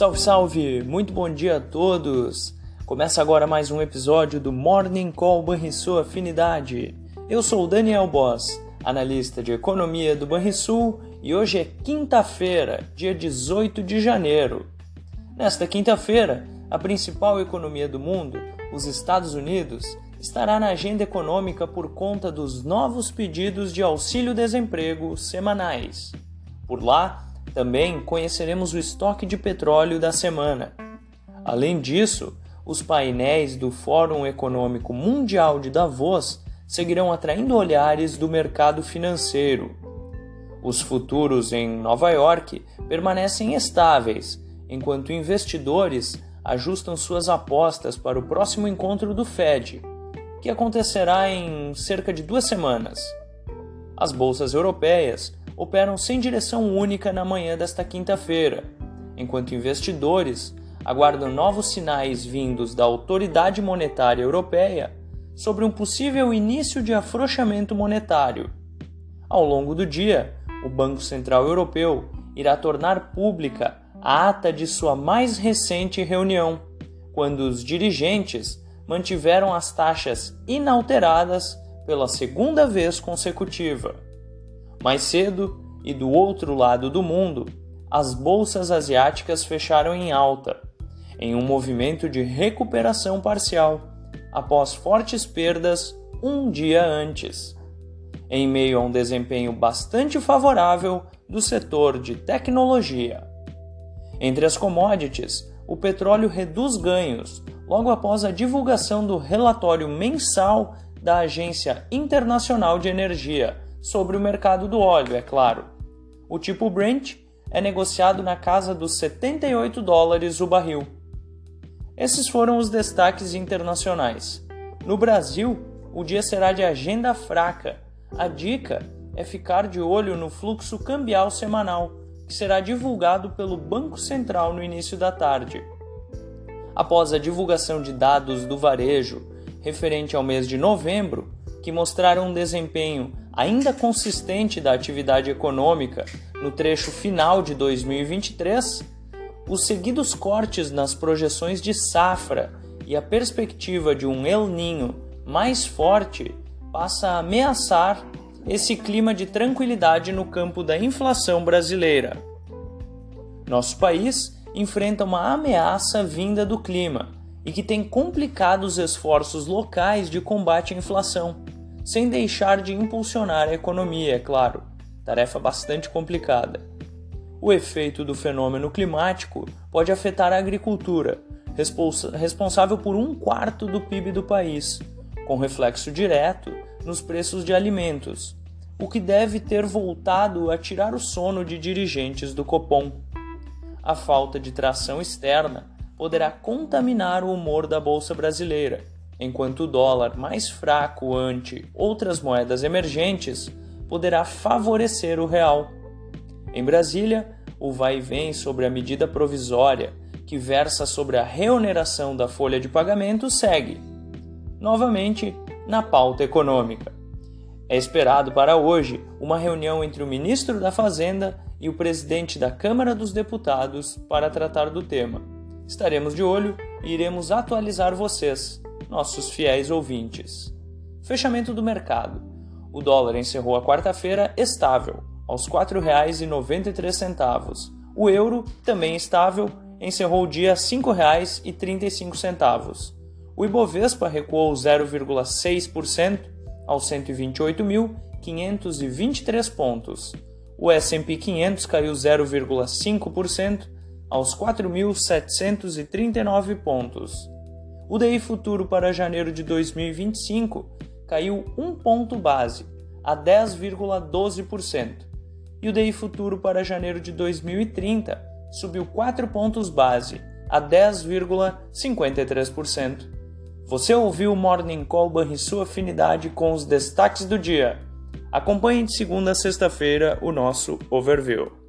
Salve, salve! Muito bom dia a todos! Começa agora mais um episódio do Morning Call Banrisul Afinidade. Eu sou o Daniel Boss, analista de economia do Banrisul, e hoje é quinta-feira, dia 18 de janeiro. Nesta quinta-feira, a principal economia do mundo, os Estados Unidos, estará na agenda econômica por conta dos novos pedidos de auxílio-desemprego semanais. Por lá, também conheceremos o estoque de petróleo da semana. Além disso, os painéis do Fórum Econômico Mundial de Davos seguirão atraindo olhares do mercado financeiro. Os futuros em Nova York permanecem estáveis, enquanto investidores ajustam suas apostas para o próximo encontro do Fed, que acontecerá em cerca de duas semanas. As bolsas europeias operam sem direção única na manhã desta quinta-feira, enquanto investidores aguardam novos sinais vindos da Autoridade Monetária Europeia sobre um possível início de afrouxamento monetário. Ao longo do dia, o Banco Central Europeu irá tornar pública a ata de sua mais recente reunião, quando os dirigentes mantiveram as taxas inalteradas pela segunda vez consecutiva. Mais cedo, e do outro lado do mundo, as bolsas asiáticas fecharam em alta, em um movimento de recuperação parcial, após fortes perdas um dia antes. Em meio a um desempenho bastante favorável do setor de tecnologia. Entre as commodities, o petróleo reduz ganhos logo após a divulgação do relatório mensal da Agência Internacional de Energia, sobre o mercado do óleo, é claro. O tipo Brent é negociado na casa dos 78 dólares o barril. Esses foram os destaques internacionais. No Brasil, o dia será de agenda fraca. A dica é ficar de olho no fluxo cambial semanal, que será divulgado pelo Banco Central no início da tarde. Após a divulgação de dados do varejo referente ao mês de novembro, que mostraram um desempenho ainda consistente da atividade econômica no trecho final de 2023, os seguidos cortes nas projeções de safra e a perspectiva de um El Ninho mais forte passa a ameaçar esse clima de tranquilidade no campo da inflação brasileira. Nosso país enfrenta uma ameaça vinda do clima e que tem complicado os esforços locais de combate à inflação sem deixar de impulsionar a economia, é claro, tarefa bastante complicada. O efeito do fenômeno climático pode afetar a agricultura, responsável por um quarto do PIB do país, com reflexo direto nos preços de alimentos, o que deve ter voltado a tirar o sono de dirigentes do Copom. A falta de tração externa poderá contaminar o humor da bolsa brasileira enquanto o dólar mais fraco ante outras moedas emergentes poderá favorecer o real. Em Brasília, o vai e vem sobre a medida provisória que versa sobre a reoneração da folha de pagamento segue, novamente na pauta econômica. É esperado para hoje uma reunião entre o ministro da Fazenda e o presidente da Câmara dos Deputados para tratar do tema. Estaremos de olho e iremos atualizar vocês nossos fiéis ouvintes. Fechamento do mercado. O dólar encerrou a quarta-feira estável, aos R$ 4,93. O euro, também estável, encerrou o dia a R$ 5,35. O Ibovespa recuou 0,6% aos 128.523 pontos. O S&P 500 caiu 0,5% aos 4.739 pontos. O DI futuro para janeiro de 2025 caiu um ponto base, a 10,12%, e o DI futuro para janeiro de 2030 subiu 4 pontos base, a 10,53%. Você ouviu o Morning Call sua Afinidade com os destaques do dia. Acompanhe de segunda a sexta-feira o nosso overview.